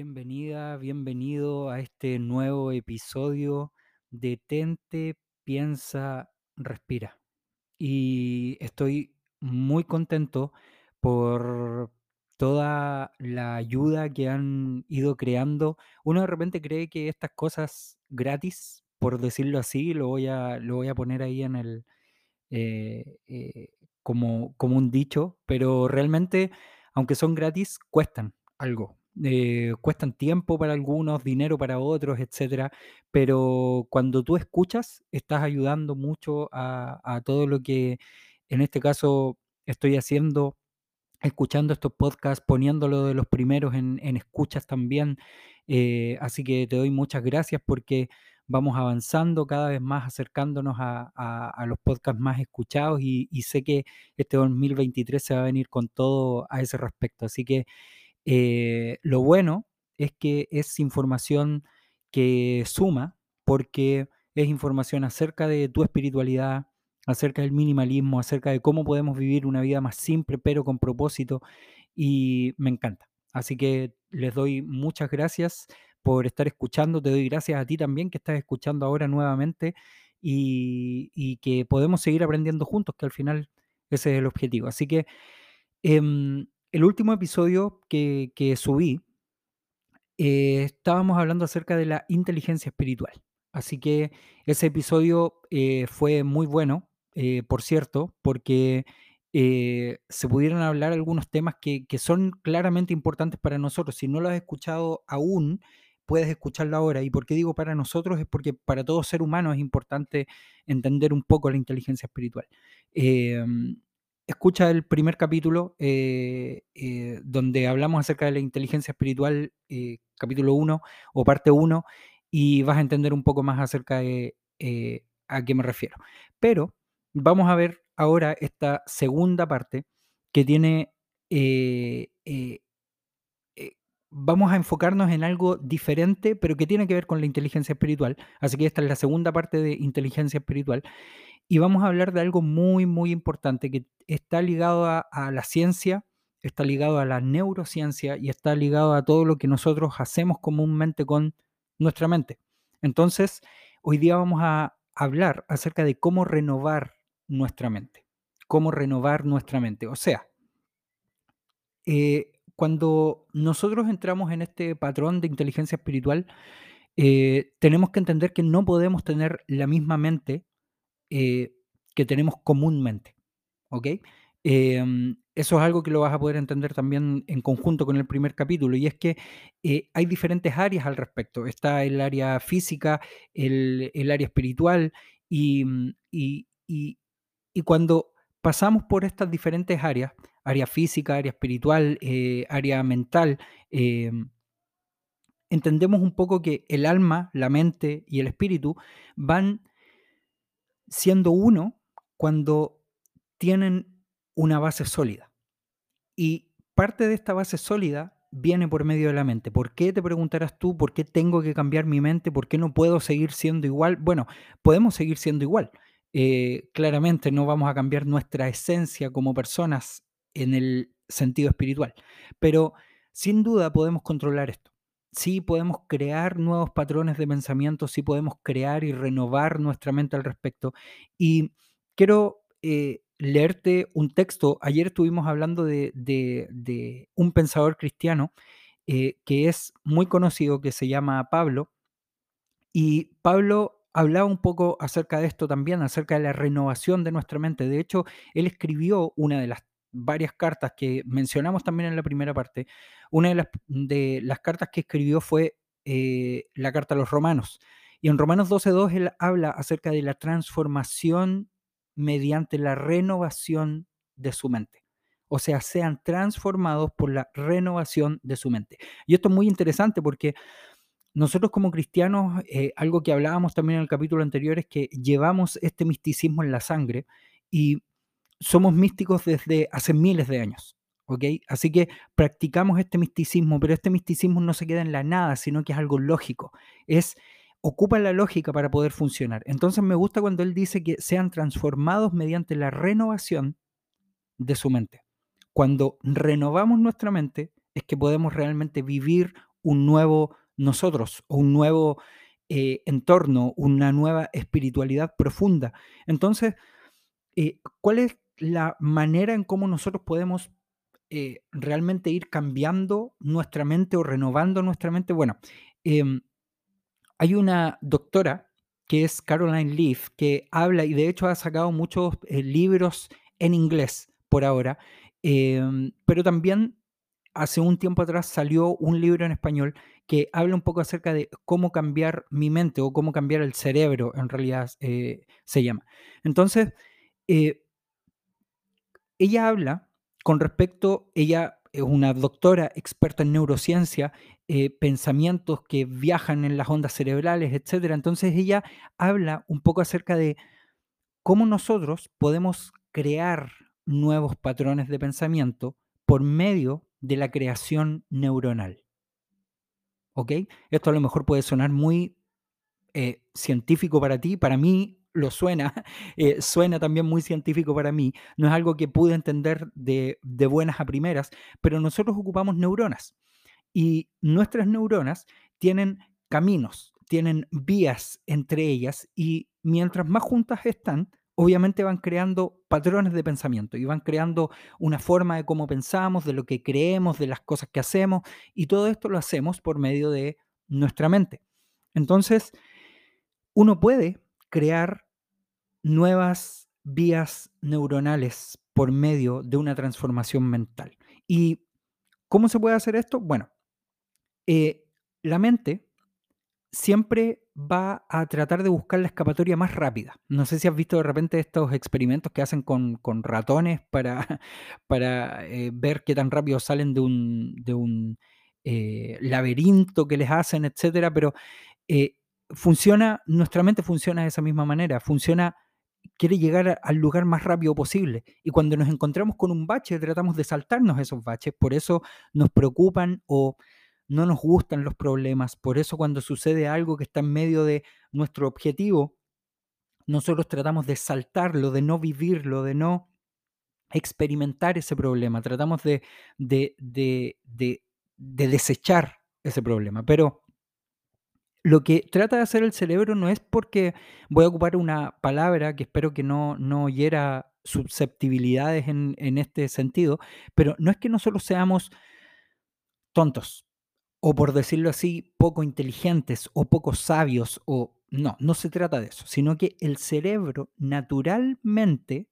Bienvenida, bienvenido a este nuevo episodio de Tente, Piensa, Respira. Y estoy muy contento por toda la ayuda que han ido creando. Uno de repente cree que estas cosas gratis, por decirlo así, lo voy a, lo voy a poner ahí en el, eh, eh, como, como un dicho, pero realmente, aunque son gratis, cuestan algo. Eh, cuestan tiempo para algunos, dinero para otros, etcétera. Pero cuando tú escuchas, estás ayudando mucho a, todo lo que en este caso estoy haciendo escuchando estos podcasts, poniéndolo de los primeros en, escuchas también. Eh, así que te doy muchas gracias porque vamos avanzando cada vez más, acercándonos a los podcasts más escuchados y, y sé que este 2023 se va a venir con todo a ese respecto. Así que eh, lo bueno es que es información que suma, porque es información acerca de tu espiritualidad, acerca del minimalismo, acerca de cómo podemos vivir una vida más simple, pero con propósito, y me encanta. Así que les doy muchas gracias por estar escuchando, te doy gracias a ti también que estás escuchando ahora nuevamente y, que podemos seguir aprendiendo juntos, que al final ese es el objetivo. Así que Em, el último episodio que, subí, eh, estábamos hablando acerca de la inteligencia espiritual. Así que ese episodio eh, fue muy bueno, eh, por cierto, porque se pudieron hablar algunos temas que, que son claramente importantes para nosotros. Si no lo has escuchado aún, puedes escucharlo ahora. ¿Y por qué digo para nosotros? Es porque para todo ser humano es importante entender un poco la inteligencia espiritual. Escucha el primer capítulo eh, eh, donde hablamos acerca de la inteligencia espiritual, eh, capítulo 1 o parte 1, y vas a entender un poco más acerca de a qué me refiero. Pero vamos a ver ahora esta segunda parte que tiene... Vamos a enfocarnos en algo diferente, pero que tiene que ver con la inteligencia espiritual. Así que esta es la segunda parte de inteligencia espiritual. Y vamos a hablar de algo muy, muy importante que está ligado a, la ciencia, está ligado a la neurociencia y está ligado a todo lo que nosotros hacemos comúnmente con nuestra mente. Entonces, hoy día vamos a hablar acerca de cómo renovar nuestra mente. Cómo renovar nuestra mente. O sea, eh, cuando nosotros entramos en este patrón de inteligencia espiritual, eh, tenemos que entender que no podemos tener la misma mente eh, que tenemos comúnmente, ¿ok? Em, eso es algo que lo vas a poder entender también en conjunto con el primer capítulo, y es que eh, hay diferentes áreas al respecto. Está el área física, el, el área espiritual, y, mm, y- y- cuando pasamos por estas diferentes áreas, área física, área espiritual, eh, área mental, em, entendemos un poco que el alma, la mente y el espíritu van siendo uno cuando tienen una base sólida. Y parte de esta base sólida viene por medio de la mente. ¿Por qué te preguntarás tú? ¿Por qué tengo que cambiar mi mente? ¿Por qué no puedo seguir siendo igual? Bueno, podemos seguir siendo igual. Eh, claramente no vamos a cambiar nuestra esencia como personas en el sentido espiritual, pero sin duda podemos controlar esto. Sí podemos crear nuevos patrones de pensamiento, sí podemos crear y renovar nuestra mente al respecto. Y quiero eh, leerte un texto. Ayer estuvimos hablando de, un pensador cristiano eh, que es muy conocido, que se llama Pablo, y Pablo hablaba un poco acerca de esto también, acerca de la renovación de nuestra mente. De hecho, él escribió una de las varias cartas que mencionamos también en la primera parte. Una de las, cartas que escribió fue eh, la carta a los romanos. Y en Romanos 12.2 él habla acerca de la transformación mediante la renovación de su mente. O sea, sean transformados por la renovación de su mente. Y esto es muy interesante porque nosotros como cristianos, eh, algo que hablábamos también en el capítulo anterior es que llevamos este misticismo en la sangre y somos místicos desde hace miles de años, ¿ok? Así que practicamos este misticismo, pero este misticismo no se queda en la nada, sino que es algo lógico. Es ocupa la lógica para poder funcionar. Entonces me gusta cuando él dice que sean transformados mediante la renovación de su mente. Cuando renovamos nuestra mente es que podemos realmente vivir un nuevo nosotros un nuevo eh, entorno, una nueva espiritualidad profunda. Entonces, eh, ¿cuál es la manera en cómo nosotros podemos eh, realmente ir cambiando nuestra mente o renovando nuestra mente? Bueno, em, hay una doctora que es Caroline Leaf, que habla y de hecho ha sacado muchos libros en inglés por ahora, em, pero también hace un tiempo atrás salió un libro en español que habla un poco acerca de cómo cambiar mi mente o cómo cambiar el cerebro, en realidad eh, se llama. Entonces, eh, ella habla con respecto, ella es una doctora experta en neurociencia, eh, pensamientos que viajan en las ondas cerebrales, etc. Entonces ella habla un poco acerca de cómo nosotros podemos crear nuevos patrones de pensamiento por medio de la creación neuronal. ¿Ok? Esto a lo mejor puede sonar muy eh, científico para ti, para mí lo suena, eh, suena también muy científico para mí, no es algo que pude entender de, de buenas a primeras, pero nosotros ocupamos neuronas y nuestras neuronas tienen caminos, tienen vías entre ellas y mientras más juntas están, obviamente van creando patrones de pensamiento y van creando una forma de cómo pensamos, de lo que creemos, de las cosas que hacemos, y todo esto lo hacemos por medio de nuestra mente. Entonces, uno puede crear nuevas vías neuronales por medio de una transformación mental. ¿Y cómo se puede hacer esto? Bueno, eh, la mente siempre va a tratar de buscar la escapatoria más rápida. No sé si has visto de repente estos experimentos que hacen con, ratones para, para eh, ver qué tan rápido salen de un, de un eh, laberinto que les hacen, etcétera, pero funciona, nuestra mente funciona de esa misma manera, funciona, quiere llegar al lugar más rápido posible. Y cuando nos encontramos con un bache, tratamos de saltarnos esos baches, por eso nos preocupan o no nos gustan los problemas, por eso cuando sucede algo que está en medio de nuestro objetivo, nosotros tratamos de saltarlo, de no vivirlo, de no experimentar ese problema, tratamos de, de, de, desechar ese problema. Pero lo que trata de hacer el cerebro no es porque voy a ocupar una palabra que espero que no, no hiera susceptibilidades en, en este sentido, pero no es que nosotros seamos tontos, o por decirlo así, poco inteligentes o poco sabios o no, no se trata de eso, sino que el cerebro naturalmente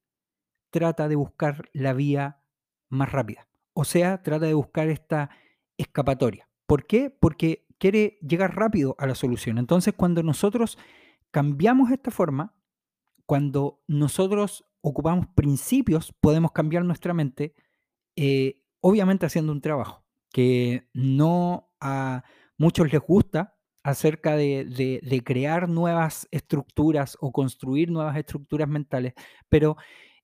trata de buscar la vía más rápida. O sea, trata de buscar esta escapatoria. ¿Por qué? Porque quiere llegar rápido a la solución. Entonces, cuando nosotros cambiamos esta forma, cuando nosotros ocupamos principios, podemos cambiar nuestra mente, eh, obviamente haciendo un trabajo que no a muchos les gusta acerca de, crear nuevas estructuras o construir nuevas estructuras mentales, pero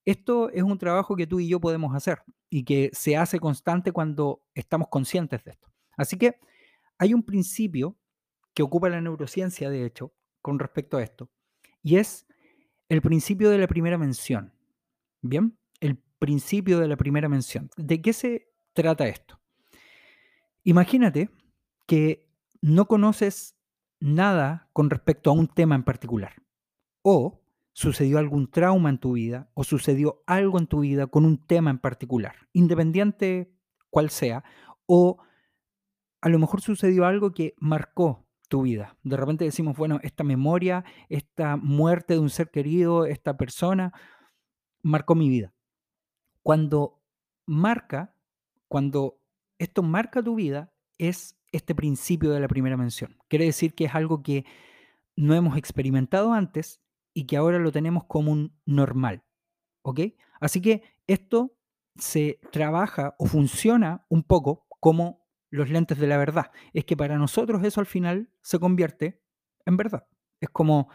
esto es un trabajo que tú y yo podemos hacer y que se hace constante cuando estamos conscientes de esto. Así que hay un principio que ocupa la neurociencia, de hecho, con respecto a esto, y es el principio de la primera mención. Bien, el principio de la primera mención. ¿De qué se trata esto? Imagínate que no conoces nada con respecto a un tema en particular. O sucedió algún trauma en tu vida o sucedió algo en tu vida con un tema en particular, independiente cual sea, o a lo mejor sucedió algo que marcó tu vida. De repente decimos, bueno, esta memoria, esta muerte de un ser querido, esta persona, marcó mi vida. Cuando marca, cuando esto marca tu vida, es este principio de la primera mención. Quiere decir que es algo que no hemos experimentado antes y que ahora lo tenemos como un normal. ¿Ok? Así que esto se trabaja o funciona un poco como los lentes de la verdad. Es que para nosotros eso al final se convierte en verdad. Es como,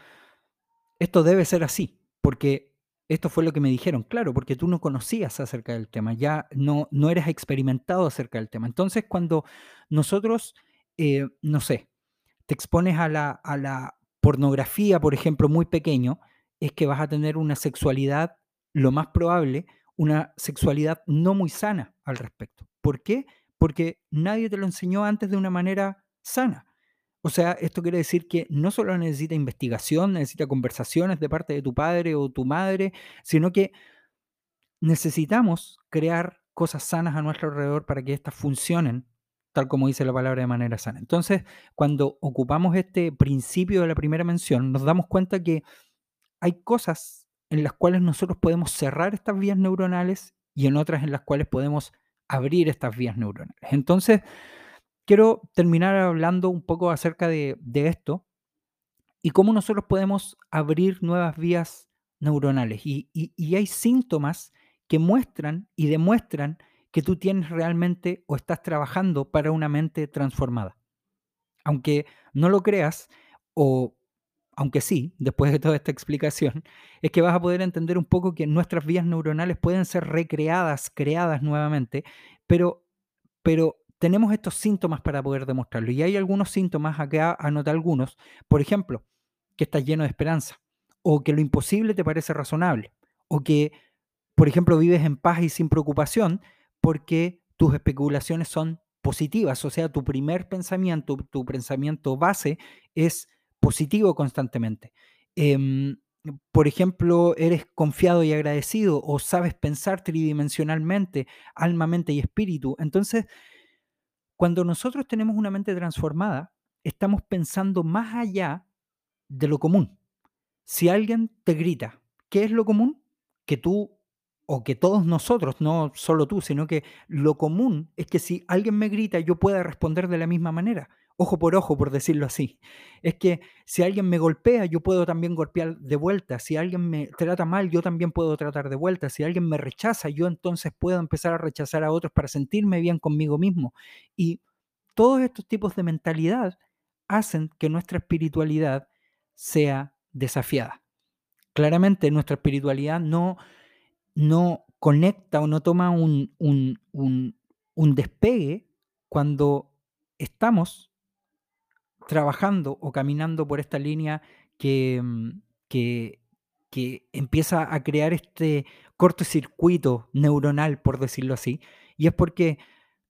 esto debe ser así, porque esto fue lo que me dijeron, claro, porque tú no conocías acerca del tema, ya no, no eras experimentado acerca del tema. Entonces, cuando nosotros, eh, no sé, te expones a la, a la pornografía, por ejemplo, muy pequeño, es que vas a tener una sexualidad, lo más probable, una sexualidad no muy sana al respecto. ¿Por qué? Porque nadie te lo enseñó antes de una manera sana. O sea, esto quiere decir que no solo necesita investigación, necesita conversaciones de parte de tu padre o tu madre, sino que necesitamos crear cosas sanas a nuestro alrededor para que éstas funcionen tal como dice la palabra de manera sana. Entonces, cuando ocupamos este principio de la primera mención, nos damos cuenta que hay cosas en las cuales nosotros podemos cerrar estas vías neuronales y en otras en las cuales podemos abrir estas vías neuronales. Entonces, quiero terminar hablando un poco acerca de, esto y cómo nosotros podemos abrir nuevas vías neuronales. Y, hay síntomas que muestran y demuestran que tú tienes realmente o estás trabajando para una mente transformada. Aunque no lo creas, o aunque sí, después de toda esta explicación, es que vas a poder entender un poco que nuestras vías neuronales pueden ser recreadas, creadas nuevamente, pero, pero tenemos estos síntomas para poder demostrarlo. Y hay algunos síntomas, acá anota algunos, por ejemplo, que estás lleno de esperanza, o que lo imposible te parece razonable, o que, por ejemplo, vives en paz y sin preocupación porque tus especulaciones son positivas, o sea, tu primer pensamiento, tu pensamiento base es positivo constantemente. Em, por ejemplo, eres confiado y agradecido o sabes pensar tridimensionalmente, alma, mente y espíritu. Entonces, cuando nosotros tenemos una mente transformada, estamos pensando más allá de lo común. Si alguien te grita, ¿qué es lo común? Que tú o que todos nosotros, no solo tú, sino que lo común es que si alguien me grita, yo pueda responder de la misma manera, ojo por ojo, por decirlo así. Es que si alguien me golpea, yo puedo también golpear de vuelta. Si alguien me trata mal, yo también puedo tratar de vuelta. Si alguien me rechaza, yo entonces puedo empezar a rechazar a otros para sentirme bien conmigo mismo. Y todos estos tipos de mentalidad hacen que nuestra espiritualidad sea desafiada. Claramente nuestra espiritualidad no, no conecta o no toma un, un, un despegue cuando estamos trabajando o caminando por esta línea que, mm, que, que empieza a crear este cortocircuito neuronal, por decirlo así, y es porque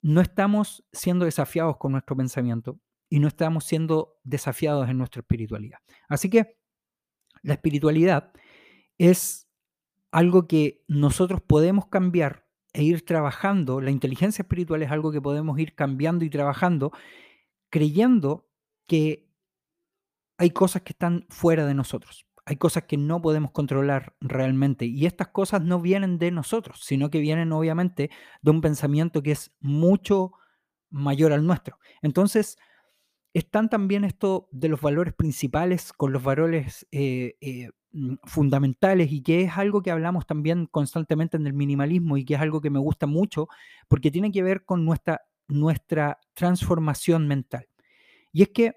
no estamos siendo desafiados con nuestro pensamiento y no estamos siendo desafiados en nuestra espiritualidad. Así que la espiritualidad es algo que nosotros podemos cambiar e ir trabajando, la inteligencia espiritual es algo que podemos ir cambiando y trabajando, creyendo que hay cosas que están fuera de nosotros. Hay cosas que no podemos controlar realmente. Y estas cosas no vienen de nosotros, sino que vienen obviamente de un pensamiento que es mucho mayor al nuestro. Entonces, están también esto de los valores principales con los valores eh, eh, fundamentales y que es algo que hablamos también constantemente en el minimalismo y que es algo que me gusta mucho porque tiene que ver con nuestra, nuestra transformación mental. Y es que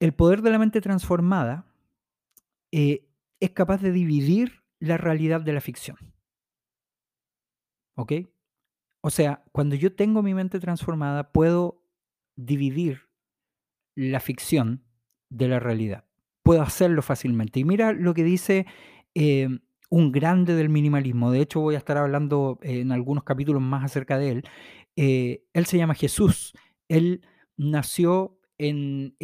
el poder de la mente transformada eh, es capaz de dividir la realidad de la ficción. ¿Ok? O sea, cuando yo tengo mi mente transformada, puedo dividir la ficción de la realidad. Puedo hacerlo fácilmente. Y mira lo que dice eh, un grande del minimalismo. De hecho, voy a estar hablando en algunos capítulos más acerca de él. Eh, él se llama Jesús. Él nació en,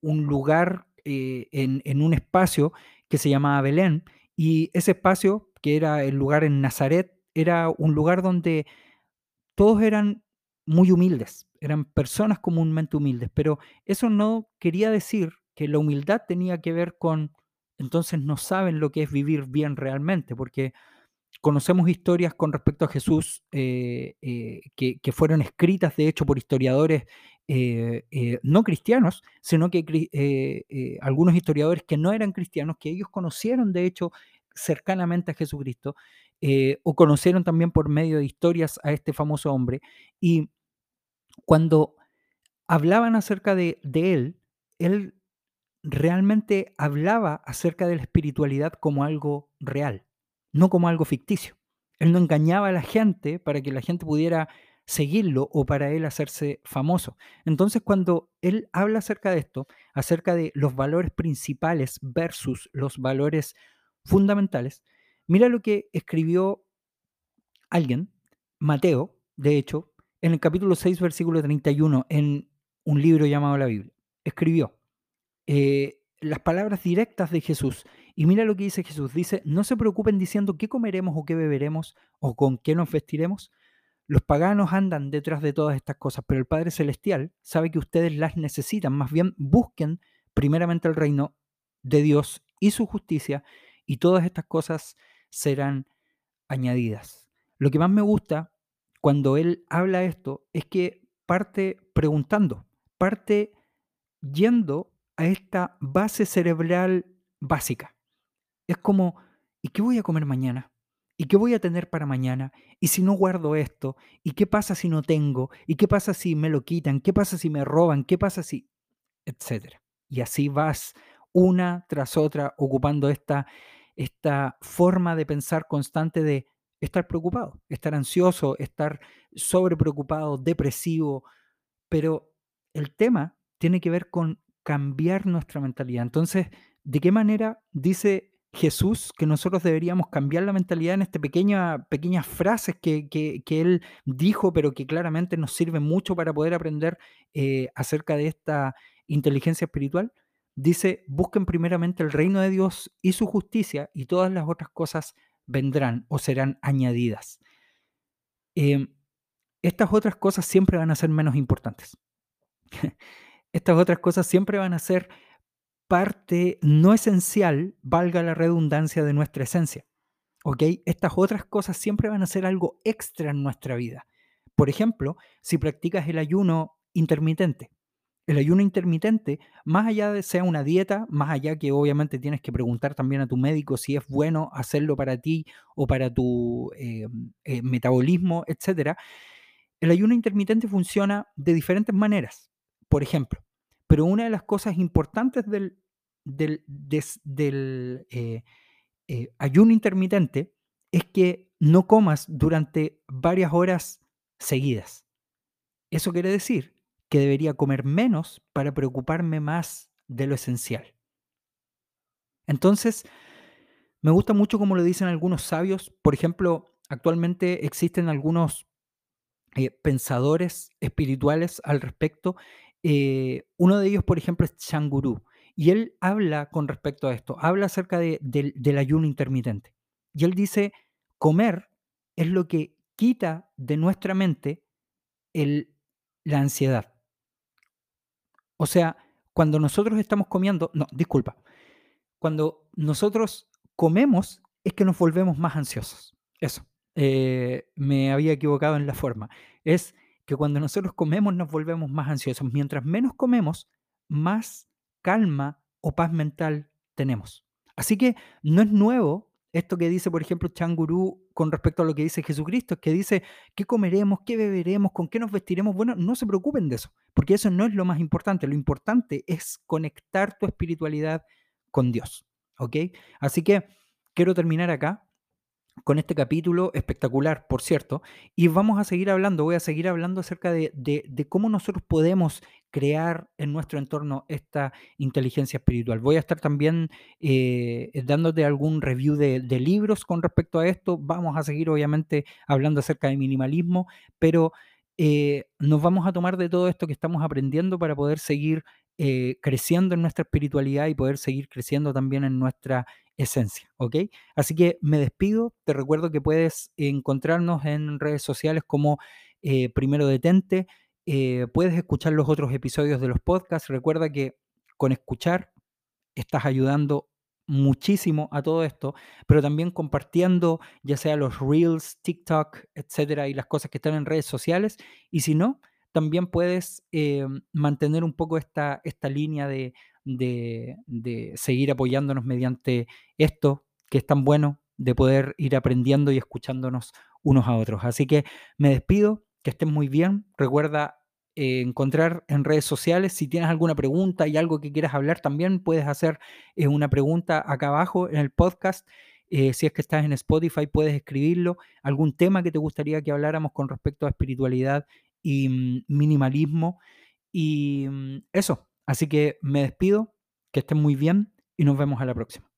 un lugar, eh, en, un espacio que se llamaba Belén, y ese espacio, que era el lugar en Nazaret, era un lugar donde todos eran muy humildes, eran personas comúnmente humildes, pero eso no quería decir que la humildad tenía que ver con, entonces no saben lo que es vivir bien realmente, porque conocemos historias con respecto a Jesús eh, eh, que, fueron escritas, de hecho, por historiadores eh, no cristianos, sino que algunos historiadores que no eran cristianos, que ellos conocieron de hecho cercanamente a Jesucristo, o conocieron también por medio de historias a este famoso hombre, y cuando hablaban acerca de, de él, él realmente hablaba acerca de la espiritualidad como algo real, no como algo ficticio. Él no engañaba a la gente para que la gente pudiera seguirlo o para él hacerse famoso. Entonces, cuando él habla acerca de esto, acerca de los valores principales versus los valores fundamentales, mira lo que escribió alguien, Mateo, de hecho, en el capítulo 6, versículo 31, en un libro llamado la Biblia, escribió eh, las palabras directas de Jesús. Y mira lo que dice Jesús. Dice, no se preocupen diciendo qué comeremos o qué beberemos o con qué nos vestiremos. Los paganos andan detrás de todas estas cosas, pero el Padre Celestial sabe que ustedes las necesitan. Más bien, busquen primeramente el reino de Dios y su justicia y todas estas cosas serán añadidas. Lo que más me gusta cuando él habla esto es que parte preguntando, parte yendo a esta base cerebral básica. Es como, ¿y qué voy a comer mañana? ¿Y qué voy a tener para mañana? ¿Y si no guardo esto? ¿Y qué pasa si no tengo? ¿Y qué pasa si me lo quitan? ¿Qué pasa si me roban? ¿Qué pasa si...? Etcétera. Y así vas una tras otra ocupando esta, esta forma de pensar constante de estar preocupado, estar ansioso, estar sobrepreocupado, depresivo. Pero el tema tiene que ver con cambiar nuestra mentalidad. Entonces, ¿de qué manera dice Jesús que nosotros deberíamos cambiar la mentalidad en estas pequeña, pequeñas frases que, él dijo, pero que claramente nos sirven mucho para poder aprender eh, acerca de esta inteligencia espiritual? Dice, busquen primeramente el reino de Dios y su justicia y todas las otras cosas vendrán o serán añadidas. Em, estas otras cosas siempre van a ser menos importantes. estas otras cosas siempre van a ser parte no esencial, valga la redundancia, de nuestra esencia. ¿Ok? Estas otras cosas siempre van a ser algo extra en nuestra vida. Por ejemplo, si practicas el ayuno intermitente. El ayuno intermitente, más allá de sea una dieta, más allá que obviamente tienes que preguntar también a tu médico si es bueno hacerlo para ti o para tu eh, eh, metabolismo, etc. El ayuno intermitente funciona de diferentes maneras. Por ejemplo, pero una de las cosas importantes del, eh, eh, ayuno intermitente es que no comas durante varias horas seguidas. Eso quiere decir que debería comer menos para preocuparme más de lo esencial. Entonces, me gusta mucho como lo dicen algunos sabios. Por ejemplo, actualmente existen algunos eh, pensadores espirituales al respecto eh, uno de ellos, por ejemplo, es Changuru. Y él habla con respecto a esto, habla acerca del ayuno intermitente. Y él dice, comer es lo que quita de nuestra mente el, la ansiedad. O sea, cuando nosotros estamos comiendo, no, disculpa, cuando nosotros comemos es que nos volvemos más ansiosos. Eso, eh, me había equivocado en la forma. Es que cuando nosotros comemos nos volvemos más ansiosos. Mientras menos comemos, más calma o paz mental tenemos. Así que no es nuevo esto que dice, por ejemplo, Changurú con respecto a lo que dice Jesucristo, que dice, ¿qué comeremos? ¿Qué beberemos? ¿Con qué nos vestiremos? Bueno, no se preocupen de eso, porque eso no es lo más importante. Lo importante es conectar tu espiritualidad con Dios. ¿Ok? Así que quiero terminar acá con este capítulo espectacular, por cierto, y vamos a seguir hablando, voy a seguir hablando acerca de, cómo nosotros podemos crear en nuestro entorno esta inteligencia espiritual. Voy a estar también eh, dándote algún review de, libros con respecto a esto, vamos a seguir obviamente hablando acerca de minimalismo, pero eh, nos vamos a tomar de todo esto que estamos aprendiendo para poder seguir eh, creciendo en nuestra espiritualidad y poder seguir creciendo también en nuestra esencia, ¿ok? Así que me despido, te recuerdo que puedes encontrarnos en redes sociales como eh, Primero Detente, eh, puedes escuchar los otros episodios de los podcasts, recuerda que con escuchar estás ayudando muchísimo a todo esto, pero también compartiendo ya sea los reels, TikTok, etcétera, y las cosas que están en redes sociales, y si no, también puedes eh, mantener un poco esta, esta línea de, de, seguir apoyándonos mediante esto que es tan bueno de poder ir aprendiendo y escuchándonos unos a otros. Así que me despido, que estén muy bien. Recuerda eh, encontrar en redes sociales si tienes alguna pregunta y algo que quieras hablar también, puedes hacer eh, una pregunta acá abajo en el podcast. Eh, si es que estás en Spotify, puedes escribirlo. Algún tema que te gustaría que habláramos con respecto a espiritualidad y mm, minimalismo. Y mm, eso, Así que me despido, que estén muy bien y nos vemos a la próxima.